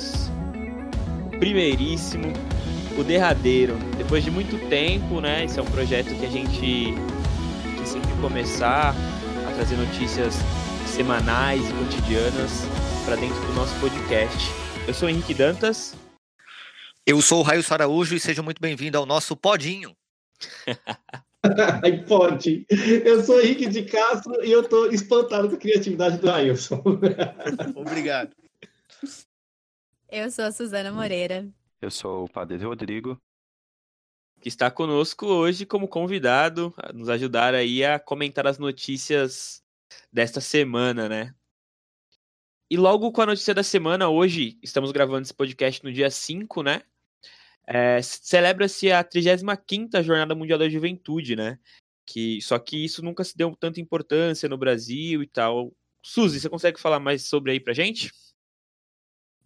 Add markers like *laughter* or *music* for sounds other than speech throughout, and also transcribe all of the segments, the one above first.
temos o primeiríssimo, o derradeiro. Depois de muito tempo, né? Esse é um projeto que a gente quer sempre começar a trazer notícias semanais e cotidianas para dentro do nosso podcast. Eu sou Henrique Dantas. Eu sou o Raio Araújo e seja muito bem-vindo ao nosso Podinho. *laughs* Ai, pode. Eu sou Henrique de Castro e eu estou espantado com a criatividade do Ailson. *laughs* Obrigado. Eu sou a Suzana Moreira. Eu sou o Padre Rodrigo. Que está conosco hoje como convidado a nos ajudar aí a comentar as notícias desta semana, né? E logo com a notícia da semana, hoje, estamos gravando esse podcast no dia 5, né? É, Celebra-se a 35ª Jornada Mundial da Juventude, né? Que, só que isso nunca se deu tanta importância no Brasil e tal. Suzy, você consegue falar mais sobre aí pra gente?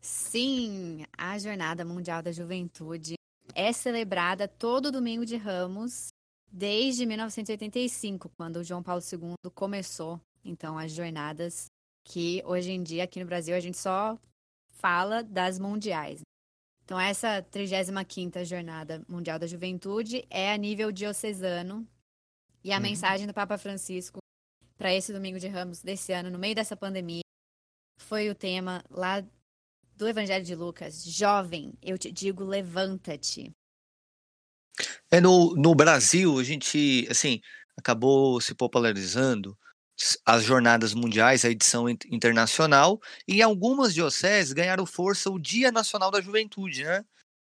Sim, a Jornada Mundial da Juventude é celebrada todo domingo de Ramos desde 1985, quando o João Paulo II começou, então, as jornadas que hoje em dia aqui no Brasil a gente só fala das mundiais. Então, essa 35ª Jornada Mundial da Juventude é a nível diocesano. E a uhum. mensagem do Papa Francisco para esse domingo de Ramos desse ano, no meio dessa pandemia, foi o tema lá do Evangelho de Lucas. Jovem, eu te digo, levanta-te. É no, no Brasil, a gente, assim, acabou se popularizando as jornadas mundiais, a edição internacional, e algumas dioceses ganharam força o Dia Nacional da Juventude, né?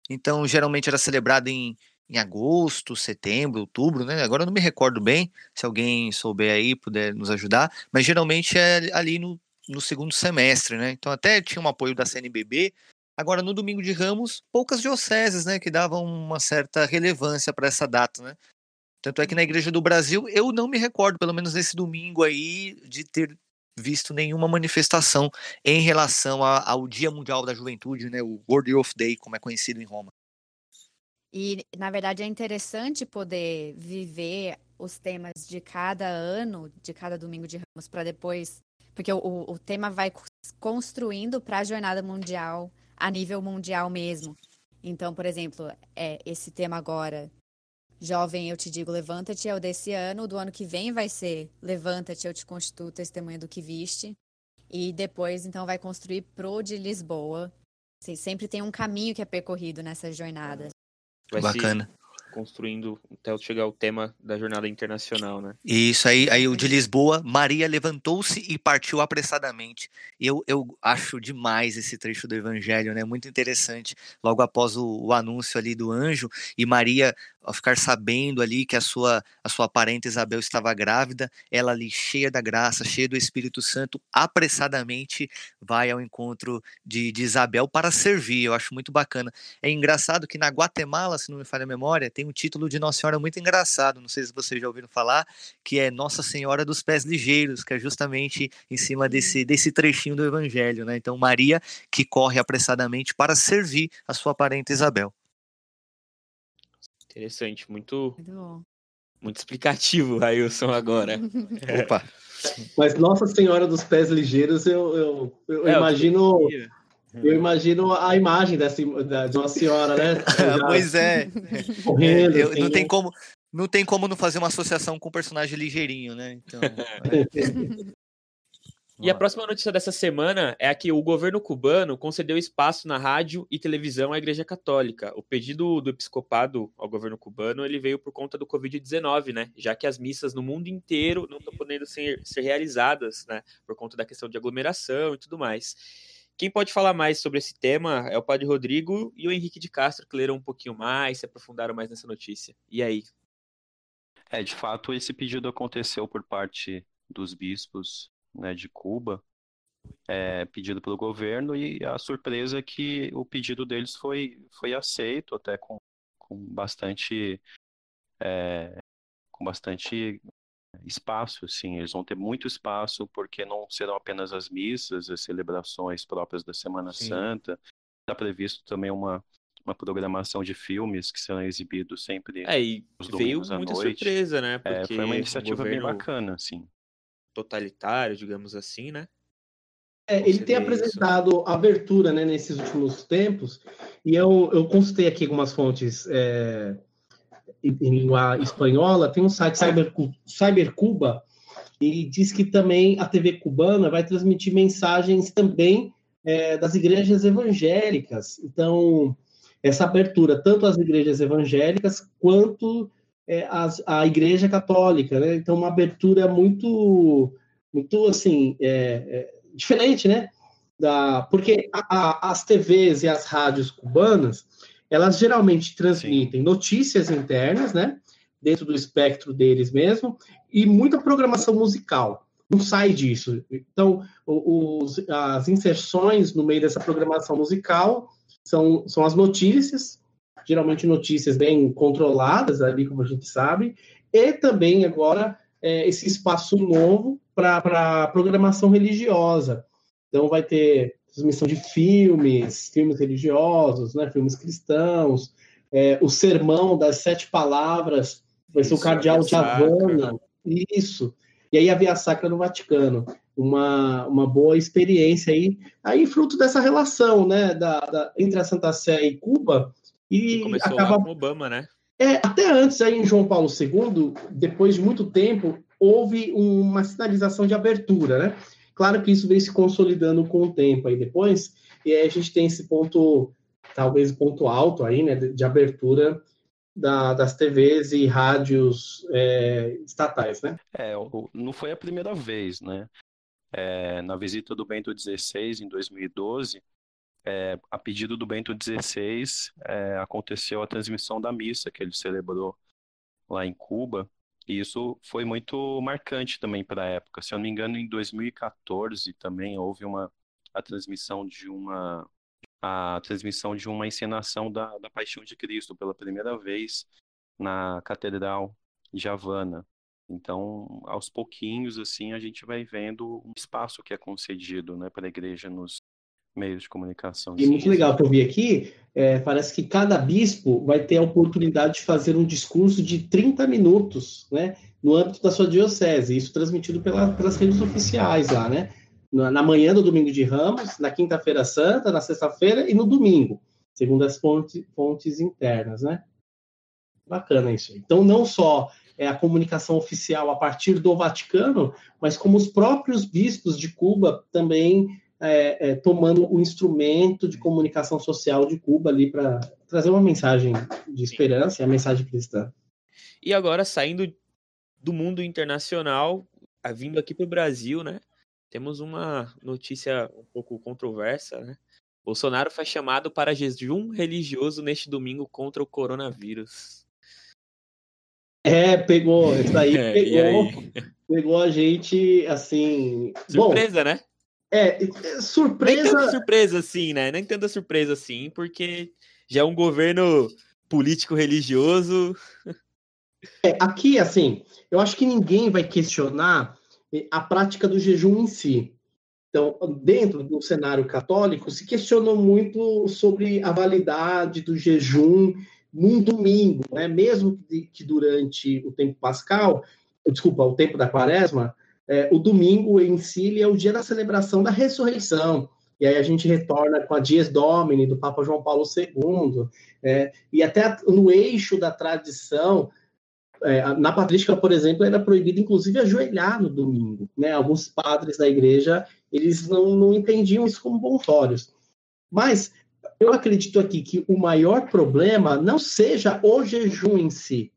Então, geralmente era celebrado em, em agosto, setembro, outubro, né? Agora eu não me recordo bem, se alguém souber aí, puder nos ajudar, mas geralmente é ali no, no segundo semestre, né? Então até tinha um apoio da CNBB. Agora, no domingo de Ramos, poucas dioceses, né, que davam uma certa relevância para essa data, né? Tanto é que na Igreja do Brasil eu não me recordo, pelo menos nesse domingo aí, de ter visto nenhuma manifestação em relação a, ao Dia Mundial da Juventude, né, o World Youth Day, como é conhecido em Roma. E, na verdade, é interessante poder viver os temas de cada ano, de cada domingo de Ramos, para depois. Porque o, o tema vai construindo para a jornada mundial, a nível mundial mesmo. Então, por exemplo, é, esse tema agora Jovem, eu te digo, levanta-te é o desse ano. O do ano que vem vai ser Levanta-te, eu te constituo testemunha do que viste. E depois, então, vai construir pro de Lisboa. Assim, sempre tem um caminho que é percorrido nessa jornada. Vai Bacana construindo até chegar o tema da jornada internacional, né? Isso aí, aí o de Lisboa, Maria levantou-se e partiu apressadamente. Eu, eu acho demais esse trecho do Evangelho, né? Muito interessante. Logo após o, o anúncio ali do anjo e Maria ao ficar sabendo ali que a sua a sua parente Isabel estava grávida, ela ali cheia da graça, cheia do Espírito Santo, apressadamente vai ao encontro de, de Isabel para servir. Eu acho muito bacana. É engraçado que na Guatemala, se não me falha a memória, tem um título de Nossa Senhora muito engraçado, não sei se vocês já ouviram falar, que é Nossa Senhora dos Pés Ligeiros, que é justamente em cima desse, desse trechinho do Evangelho, né? Então, Maria que corre apressadamente para servir a sua parente Isabel. Interessante, muito, muito, muito explicativo, *laughs* Railson, agora. *laughs* Opa! Mas Nossa Senhora dos Pés Ligeiros, eu, eu, eu é, imagino. Eu imagino a imagem dessa, de uma senhora, né? *laughs* pois é. Correndo, é, eu, assim, não tem né? como não tem como não fazer uma associação com o personagem ligeirinho, né? Então, é. E a próxima notícia dessa semana é a que o governo cubano concedeu espaço na rádio e televisão à Igreja Católica. O pedido do episcopado ao governo cubano ele veio por conta do Covid-19, né? Já que as missas no mundo inteiro não estão podendo ser, ser realizadas, né? Por conta da questão de aglomeração e tudo mais. Quem pode falar mais sobre esse tema é o Padre Rodrigo e o Henrique de Castro, que leram um pouquinho mais, se aprofundaram mais nessa notícia. E aí? É, de fato, esse pedido aconteceu por parte dos bispos né, de Cuba, é, pedido pelo governo, e a surpresa é que o pedido deles foi, foi aceito, até com, com bastante. É, com bastante espaço, sim, eles vão ter muito espaço porque não serão apenas as missas, as celebrações próprias da Semana sim. Santa. Está previsto também uma, uma programação de filmes que serão exibidos sempre é, e veio muita noite. surpresa, né? Porque é, foi uma iniciativa governo... bem bacana, sim. Totalitário, digamos assim, né? É, ele tem apresentado isso. abertura né, nesses últimos tempos, e eu, eu consultei aqui algumas fontes é, em língua espanhola, tem um site Cyber, Cybercuba, e diz que também a TV cubana vai transmitir mensagens também é, das igrejas evangélicas. Então, essa abertura, tanto às igrejas evangélicas quanto é, as, a igreja católica, né? Então, uma abertura muito, muito assim, é, é diferente, né? Da, porque a, a, as TVs e as rádios cubanas, elas geralmente transmitem Sim. notícias internas, né? Dentro do espectro deles mesmo, e muita programação musical. Não sai disso. Então, os, as inserções no meio dessa programação musical são, são as notícias, geralmente notícias bem controladas ali, como a gente sabe, e também agora é, esse espaço novo para programação religiosa. Então, vai ter transmissão de filmes, filmes religiosos, né, filmes cristãos, é, o sermão das sete palavras, vai ser o cardeal de Havana, isso. E aí a Via Sacra no Vaticano. Uma, uma boa experiência aí, aí fruto dessa relação, né, da, da entre a Santa Sé e Cuba, e começou acaba... lá com Obama, né? É, até antes, aí em João Paulo II, depois de muito tempo, houve uma sinalização de abertura, né? Claro que isso vem se consolidando com o tempo aí depois, e aí a gente tem esse ponto, talvez ponto alto aí, né, de, de abertura da, das TVs e rádios é, estatais, né? É, não foi a primeira vez, né? É, na visita do Bento XVI em 2012, é, a pedido do Bento XVI, é, aconteceu a transmissão da missa que ele celebrou lá em Cuba, e isso foi muito marcante também para a época. Se eu não me engano, em 2014 também houve uma a transmissão de uma a transmissão de uma encenação da, da Paixão de Cristo pela primeira vez na Catedral de Havana. Então, aos pouquinhos, assim, a gente vai vendo um espaço que é concedido né, para a igreja nos meios de comunicação. E muito legal que eu vi aqui, é, parece que cada bispo vai ter a oportunidade de fazer um discurso de 30 minutos, né, no âmbito da sua diocese, isso transmitido pela, pelas redes oficiais lá, né? na manhã do domingo de Ramos, na quinta-feira santa, na sexta-feira e no domingo, segundo as fontes, fontes internas, né? Bacana isso. Então, não só é a comunicação oficial a partir do Vaticano, mas como os próprios bispos de Cuba também é, é, tomando o instrumento de comunicação social de Cuba ali para trazer uma mensagem de esperança e a mensagem cristã. E agora, saindo do mundo internacional, vindo aqui para o Brasil, né? Temos uma notícia um pouco controversa, né? Bolsonaro foi chamado para jejum religioso neste domingo contra o coronavírus. É, pegou, isso *laughs* aí pegou, aí? pegou a gente assim. Surpresa, bom, né? É, é, surpresa. Nem tanta surpresa assim, né? Nem tanta surpresa assim, porque já é um governo político religioso. É, aqui, assim, eu acho que ninguém vai questionar a prática do jejum em si. Então, dentro do cenário católico, se questionou muito sobre a validade do jejum num domingo, né? mesmo que durante o tempo pascal, desculpa, o tempo da quaresma, é, o domingo em si é o dia da celebração da ressurreição. E aí a gente retorna com a Dies Domini, do Papa João Paulo II, é, e até no eixo da tradição, é, na patrística, por exemplo, era proibido, inclusive, ajoelhar no domingo. Né? Alguns padres da igreja, eles não, não entendiam isso como bons olhos. Mas eu acredito aqui que o maior problema não seja o jejum em si,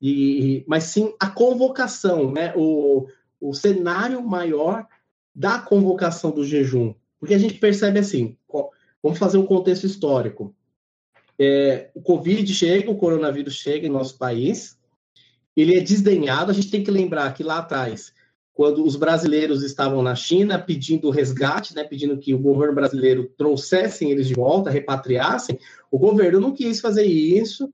e, mas sim a convocação, né? o, o cenário maior da convocação do jejum. Porque a gente percebe assim, vamos fazer um contexto histórico. É, o Covid chega, o coronavírus chega em nosso país, ele é desdenhado. A gente tem que lembrar que lá atrás, quando os brasileiros estavam na China pedindo resgate, né, pedindo que o governo brasileiro trouxessem eles de volta, repatriassem, o governo não quis fazer isso.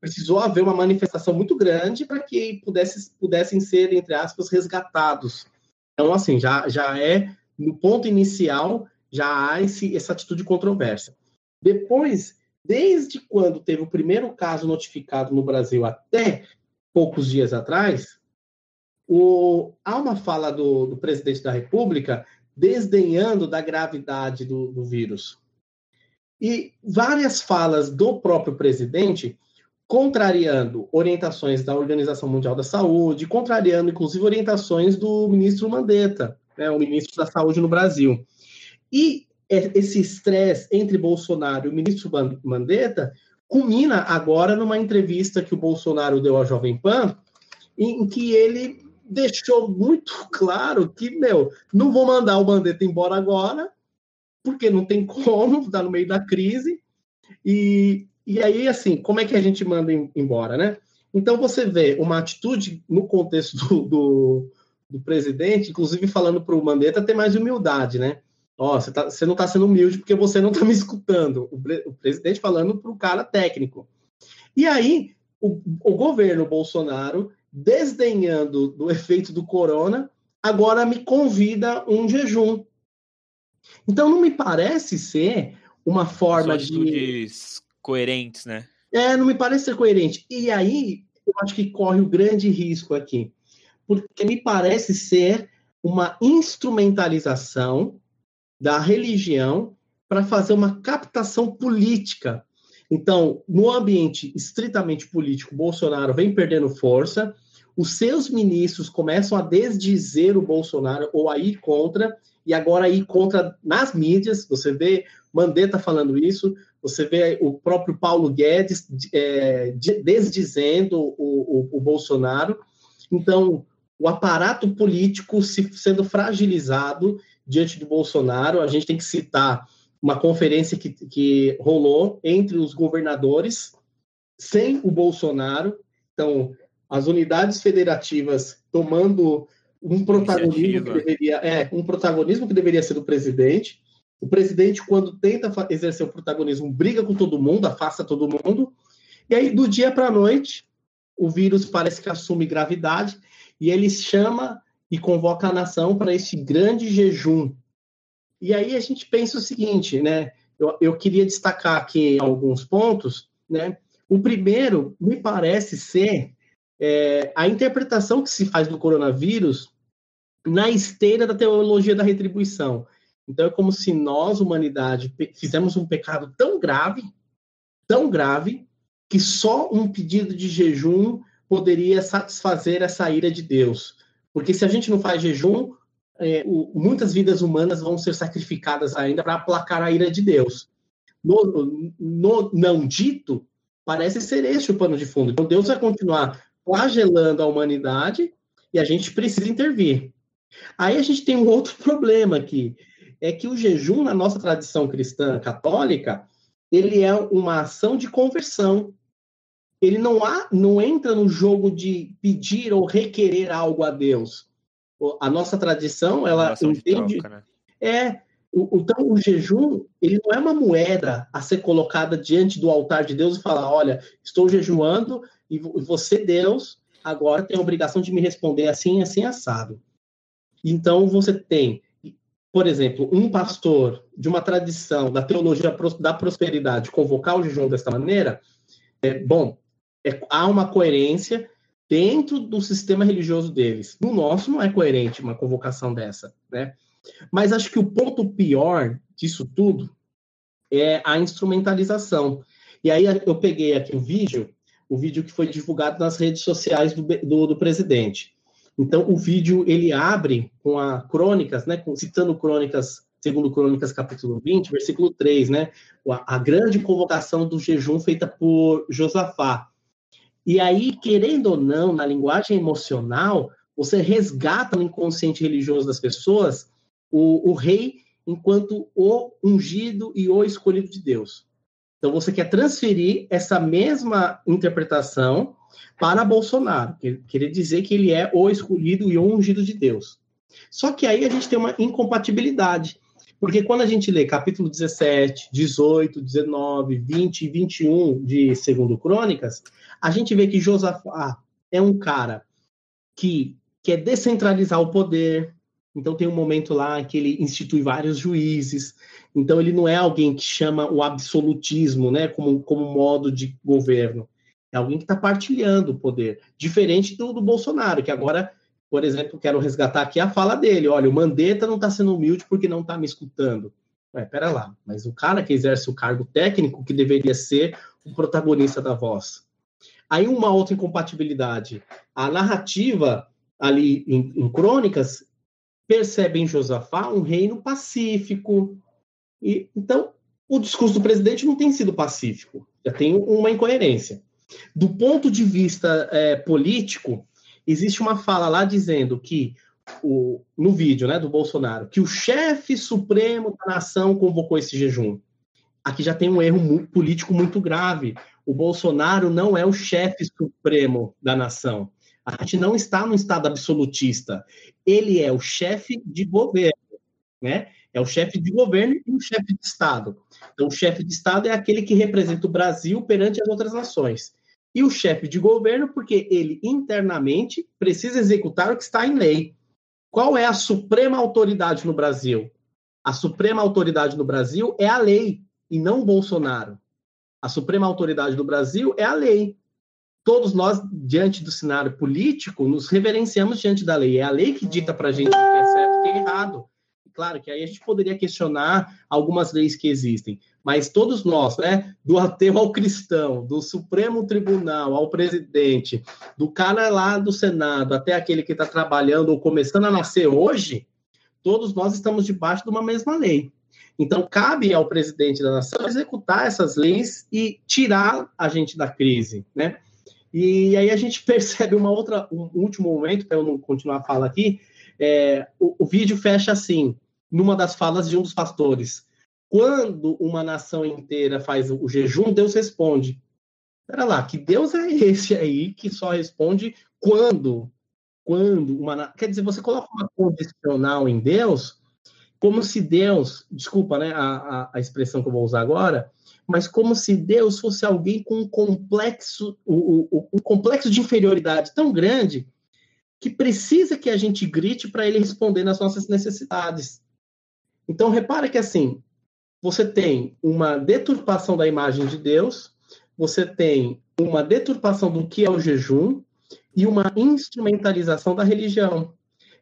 Precisou haver uma manifestação muito grande para que pudesse, pudessem ser, entre aspas, resgatados. Então, assim, já, já é, no ponto inicial, já há esse, essa atitude controversa. Depois, desde quando teve o primeiro caso notificado no Brasil até poucos dias atrás, o, há uma fala do, do presidente da República desdenhando da gravidade do, do vírus. E várias falas do próprio presidente contrariando orientações da Organização Mundial da Saúde, contrariando inclusive orientações do ministro Mandetta, né, o ministro da Saúde no Brasil. E esse estresse entre Bolsonaro e o ministro Mandetta culmina agora numa entrevista que o Bolsonaro deu à Jovem Pan, em que ele deixou muito *laughs* claro que, meu, não vou mandar o Mandetta embora agora, porque não tem como, está no meio da crise, e e aí, assim, como é que a gente manda embora, né? Então, você vê uma atitude no contexto do, do, do presidente, inclusive falando para o Mandetta ter mais humildade, né? Ó, você, tá, você não está sendo humilde porque você não está me escutando. O, o presidente falando para o cara técnico. E aí, o, o governo Bolsonaro, desdenhando do efeito do corona, agora me convida um jejum. Então, não me parece ser uma forma de coerentes, né? É, não me parece ser coerente. E aí, eu acho que corre o grande risco aqui, porque me parece ser uma instrumentalização da religião para fazer uma captação política. Então, no ambiente estritamente político, Bolsonaro vem perdendo força, os seus ministros começam a desdizer o Bolsonaro ou a ir contra, e agora ir contra nas mídias. Você vê Mandetta falando isso, você vê o próprio Paulo Guedes é, desdizendo o, o, o, Bolsonaro. Então, o aparato político se, sendo fragilizado diante do Bolsonaro. A gente tem que citar uma conferência que, que rolou entre os governadores sem o Bolsonaro. Então, as unidades federativas tomando um protagonismo que deveria é um protagonismo que deveria ser do presidente o presidente, quando tenta exercer o protagonismo, briga com todo mundo, afasta todo mundo. E aí, do dia para a noite, o vírus parece que assume gravidade e ele chama e convoca a nação para esse grande jejum. E aí a gente pensa o seguinte, né? Eu, eu queria destacar aqui alguns pontos, né? O primeiro me parece ser é, a interpretação que se faz do coronavírus na esteira da teologia da retribuição. Então é como se nós, humanidade, fizemos um pecado tão grave, tão grave, que só um pedido de jejum poderia satisfazer essa ira de Deus. Porque se a gente não faz jejum, é, o, muitas vidas humanas vão ser sacrificadas ainda para aplacar a ira de Deus. No, no, não dito, parece ser este o pano de fundo. Então Deus vai continuar flagelando a humanidade e a gente precisa intervir. Aí a gente tem um outro *laughs* problema aqui, é que o jejum, na nossa tradição cristã católica, ele é uma ação de conversão. Ele não, há, não entra no jogo de pedir ou requerer algo a Deus. A nossa tradição, ela entende. Troca, né? É. Então, o jejum, ele não é uma moeda a ser colocada diante do altar de Deus e falar: olha, estou jejuando e você, Deus, agora tem a obrigação de me responder assim, assim, assado. Então, você tem por exemplo, um pastor de uma tradição da teologia da prosperidade convocar o jejum desta maneira, é bom, é, há uma coerência dentro do sistema religioso deles. No nosso não é coerente uma convocação dessa, né? Mas acho que o ponto pior disso tudo é a instrumentalização. E aí eu peguei aqui o vídeo, o vídeo que foi divulgado nas redes sociais do, do, do presidente. Então, o vídeo ele abre com a Crônicas, né, citando Crônicas, segundo Crônicas capítulo 20, versículo 3, né, a, a grande convocação do jejum feita por Josafá. E aí, querendo ou não, na linguagem emocional, você resgata no inconsciente religioso das pessoas o, o rei enquanto o ungido e o escolhido de Deus. Então, você quer transferir essa mesma interpretação para Bolsonaro, que queria dizer que ele é o escolhido e o ungido de Deus. Só que aí a gente tem uma incompatibilidade, porque quando a gente lê capítulo 17, 18, 19, 20 e 21 de Segundo Crônicas, a gente vê que Josafá é um cara que quer descentralizar o poder. Então tem um momento lá que ele institui vários juízes. Então ele não é alguém que chama o absolutismo, né, como, como modo de governo. É alguém que está partilhando o poder. Diferente do, do Bolsonaro, que agora por exemplo, quero resgatar aqui a fala dele. Olha, o Mandetta não está sendo humilde porque não está me escutando. É, pera lá, mas o cara que exerce o cargo técnico que deveria ser o protagonista da voz. Aí uma outra incompatibilidade. A narrativa ali em, em Crônicas percebe em Josafá um reino pacífico. E então o discurso do presidente não tem sido pacífico. Já tem uma incoerência. Do ponto de vista é, político, existe uma fala lá dizendo que o, no vídeo né, do Bolsonaro, que o chefe supremo da nação convocou esse jejum. Aqui já tem um erro político muito grave. O Bolsonaro não é o chefe supremo da nação. A gente não está no estado absolutista. Ele é o chefe de governo, né? É o chefe de governo e o chefe de Estado. Então, o chefe de Estado é aquele que representa o Brasil perante as outras nações. E o chefe de governo, porque ele internamente precisa executar o que está em lei. Qual é a suprema autoridade no Brasil? A suprema autoridade no Brasil é a lei e não o Bolsonaro. A suprema autoridade do Brasil é a lei. Todos nós, diante do cenário político, nos reverenciamos diante da lei. É a lei que dita para a gente o que é certo e o que é errado. Claro que aí a gente poderia questionar algumas leis que existem, mas todos nós, né, do ateu ao cristão, do Supremo Tribunal ao presidente, do cara lá do Senado até aquele que está trabalhando ou começando a nascer hoje, todos nós estamos debaixo de uma mesma lei. Então, cabe ao presidente da nação executar essas leis e tirar a gente da crise, né? E aí a gente *laughs* percebe uma outra, um último momento, para eu não continuar a fala aqui, é, o, o vídeo fecha assim, numa das falas de um dos pastores. Quando uma nação inteira faz o jejum, Deus responde. Espera lá, que Deus é esse aí que só responde quando? Quando uma. Quer dizer, você coloca uma condicional em Deus, como se Deus, desculpa né, a, a, a expressão que eu vou usar agora, mas como se Deus fosse alguém com um complexo, um, um complexo de inferioridade tão grande que precisa que a gente grite para ele responder nas nossas necessidades. Então, repara que assim, você tem uma deturpação da imagem de Deus, você tem uma deturpação do que é o jejum e uma instrumentalização da religião.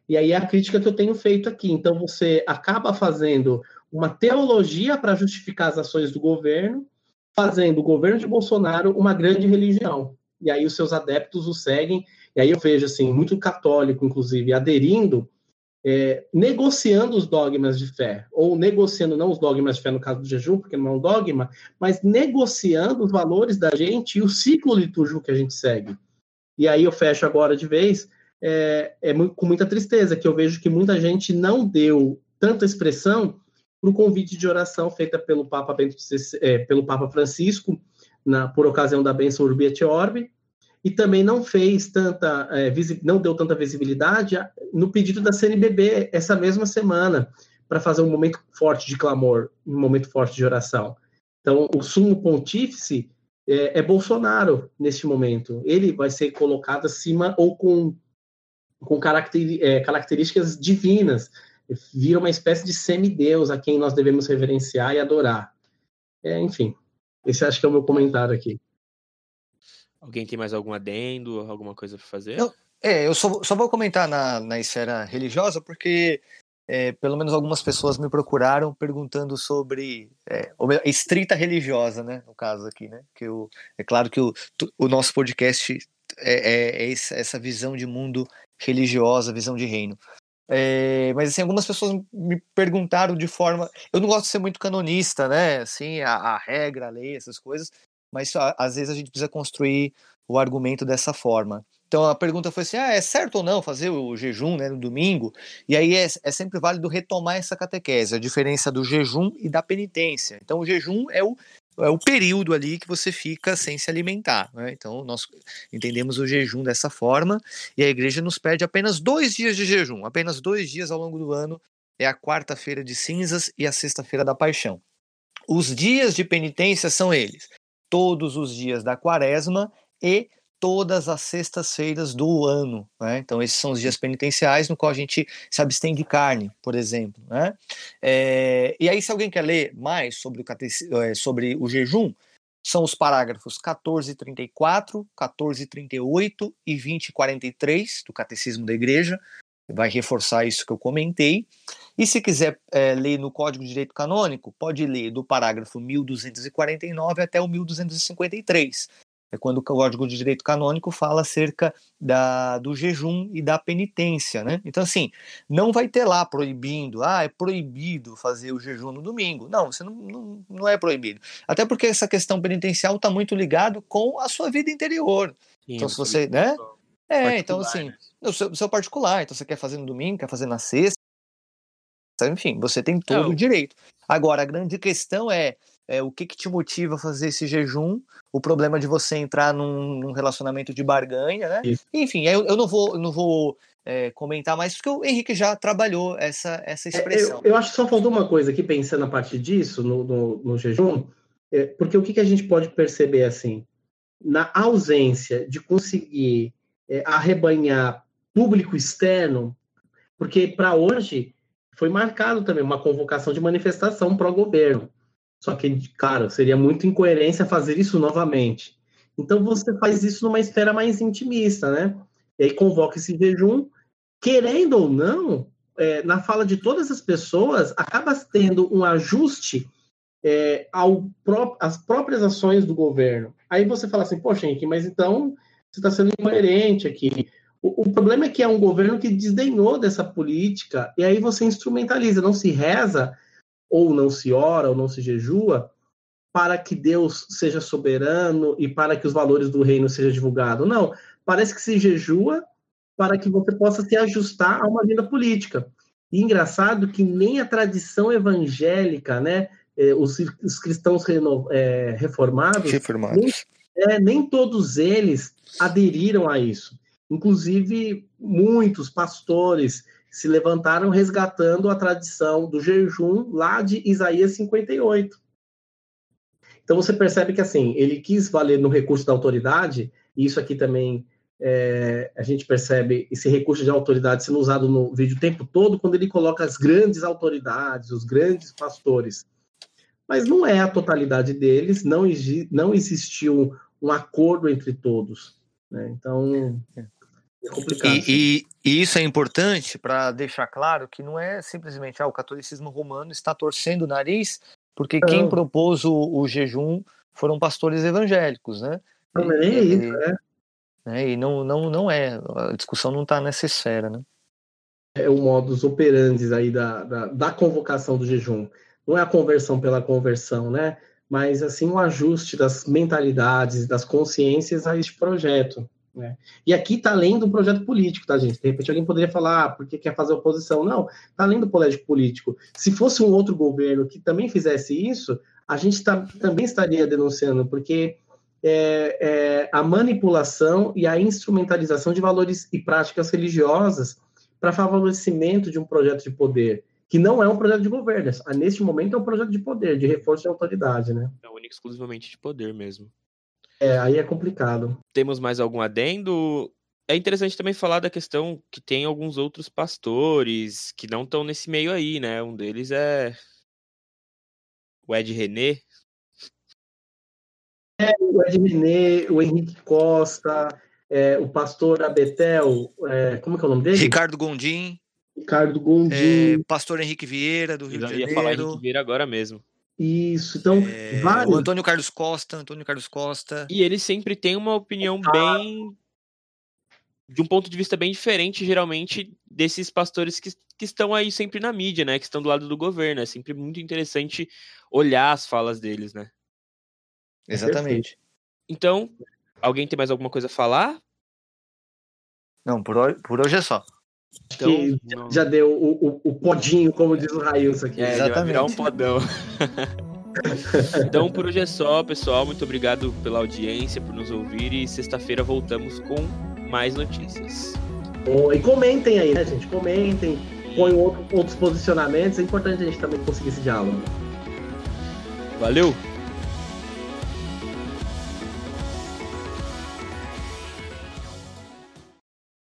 E aí é a crítica que eu tenho feito aqui. Então, você acaba fazendo uma teologia para justificar as ações do governo, fazendo o governo de Bolsonaro uma grande religião. E aí os seus adeptos o seguem. E aí eu vejo, assim, muito católico, inclusive, aderindo é, negociando os dogmas de fé, ou negociando não os dogmas de fé no caso do jejum, porque não é um dogma, mas negociando os valores da gente e o ciclo litúrgico que a gente segue. E aí eu fecho agora de vez, é, é com muita tristeza que eu vejo que muita gente não deu tanta expressão para o convite de oração feita pelo Papa, Bento, é, pelo Papa Francisco, na, por ocasião da bênção Urbi et Orbi, e também não fez tanta, é, não deu tanta visibilidade no pedido da CNBB essa mesma semana, para fazer um momento forte de clamor, um momento forte de oração. Então, o sumo pontífice é, é Bolsonaro neste momento. Ele vai ser colocado acima ou com, com é, características divinas. Vira uma espécie de semideus a quem nós devemos reverenciar e adorar. É, enfim, esse acho que é o meu comentário aqui. Alguém tem mais algum adendo, alguma coisa para fazer? Eu, é, eu só, só vou comentar na, na esfera religiosa, porque é, pelo menos algumas pessoas me procuraram perguntando sobre é, estrita religiosa, né? No caso aqui, né? Que eu, é claro que o, o nosso podcast é, é, é essa visão de mundo religiosa, visão de reino. É, mas assim, algumas pessoas me perguntaram de forma. Eu não gosto de ser muito canonista, né? Assim, a, a regra, a lei, essas coisas mas às vezes a gente precisa construir o argumento dessa forma. Então a pergunta foi assim: ah, é certo ou não fazer o jejum né, no domingo? E aí é, é, sempre válido retomar essa catequese, a diferença do jejum e da penitência. Então o jejum é o, é o período ali que você fica sem se alimentar. Né? Então nós entendemos o jejum dessa forma e a igreja nos pede apenas dois dias de jejum, apenas dois dias ao longo do ano. É a quarta-feira de cinzas e a sexta-feira da paixão. Os dias de penitência são eles: todos os dias da quaresma e todas as sextas-feiras do ano. Né? Então, esses são os dias penitenciais no qual a gente se abstém de carne, por exemplo. Né? É, e aí, se alguém quer ler mais sobre o. É, sobre o jejum, são os parágrafos 1434, 1438 e 2043 do Catecismo da Igreja, vai reforçar isso que eu comentei. E se quiser é, ler no Código de Direito Canônico, pode ler do parágrafo 1249 até o 1253. É quando o Código de Direito Canônico fala acerca da, do jejum e da penitência, né? Então, assim, não vai ter lá proibindo, ah, é proibido fazer o jejum no domingo. Não, você não, não, não é proibido. Até porque essa questão penitencial está muito ligado com a sua vida interior. Sim, então, se você, né? É, então assim, né? no seu, seu, particular, então você quer fazer no domingo, quer fazer na sexta, enfim, você tem todo o direito. Agora, a grande questão é, é, o que, que te motiva a fazer esse jejum, o problema de você entrar num, num relacionamento de barganha, né? Isso. Enfim, eu, eu não vou, não vou é, comentar mais, porque o Henrique já trabalhou essa, essa expressão. É, eu, eu, acho que só faltou uma coisa aqui, pensando a partir disso, no, no, no jejum, é, porque o que, que a gente pode perceber assim? Na ausência de conseguir é, arrebanhar público externo, porque para hoje foi marcado também uma convocação de manifestação pró-governo. Só que, cara, seria muito incoerência fazer isso novamente. Então você faz isso numa esfera mais intimista, né? E aí convoca esse jejum, querendo ou não, é, na fala de todas as pessoas, acaba tendo um ajuste é, ao pró às próprias ações do governo. Aí você fala assim, poxa, Henrique, mas então você está sendo incoerente aqui. O, o, problema é que é um governo que desdenhou dessa política, e aí você instrumentaliza, não se reza, ou não se ora, ou não se jejua, para que Deus seja soberano e para que os valores do reino sejam divulgados. Não, parece que se jejua para que você possa se ajustar a uma vida política. E engraçado que nem a tradição evangélica, né, eh, os, os cristãos reno, é, reformados, reformados. Nem, é, nem todos eles aderiram a isso. Inclusive, muitos pastores se levantaram resgatando a tradição do jejum lá de Isaías 58. Então você percebe que assim ele quis valer no recurso da autoridade, e isso aqui também é, a gente percebe esse recurso de autoridade sendo usado no vídeo o tempo todo quando ele coloca as grandes autoridades, os grandes pastores. Mas não é a totalidade deles, não, não existiu um acordo entre todos. Né? Então, é complicado. E, e, e isso é importante para deixar claro que não é simplesmente ah, o catolicismo romano está torcendo o nariz, porque não. quem propôs o, o, jejum foram pastores evangélicos, né? Não, é isso, é. Né? E não, não, não é, a discussão não está nessa esfera, né? É o modus operandi aí da, da, da convocação do jejum. Não é a conversão pela conversão, né? mas assim um ajuste das mentalidades, das consciências a este projeto. Né? E aqui está além do projeto político, tá, gente? De repente alguém poderia falar, ah, porque quer fazer oposição. Não, está além do colégio político. Se fosse um outro governo que também fizesse isso, a gente tá, também estaria denunciando, porque é, é, a manipulação e a instrumentalização de valores e práticas religiosas para favorecimento de um projeto de poder que não é um projeto de governo. Neste momento é um projeto de poder, de reforço de autoridade, né? É único exclusivamente de poder mesmo. É, aí é complicado. Temos mais algum adendo? É interessante também falar da questão que tem alguns outros pastores que não estão nesse meio aí, né? Um deles é o Ed René. É, o Ed René, o Henrique Costa, é, o pastor Abetel, é, como é, é o nome dele? Ricardo Gondim. Ricardo Gondim. É, Pastor Henrique Vieira, do Rio de Janeiro. Eu ia falar Henrique Vieira agora mesmo. Isso, então, é, vários... O Antônio Carlos Costa, Antônio Carlos Costa. E ele sempre tem uma opinião ah. bem... De um ponto de vista bem diferente, geralmente, desses pastores que, que estão aí sempre na mídia, né? Que estão do lado do governo. É sempre muito interessante olhar as falas deles, né? Exatamente. Então, alguém tem mais alguma coisa a falar? Não, por hoje, por hoje é só. Então, não... já deu o, o, o, podinho, como diz o Railson aqui. É, Exatamente. virar um podão. *laughs* então, por hoje é só, pessoal. Muito obrigado pela audiência, por nos ouvir. E sexta-feira voltamos com mais notícias. Bom, e comentem aí, né, gente? Comentem, põem outro, outros posicionamentos. É importante a gente também conseguir esse diálogo. Valeu!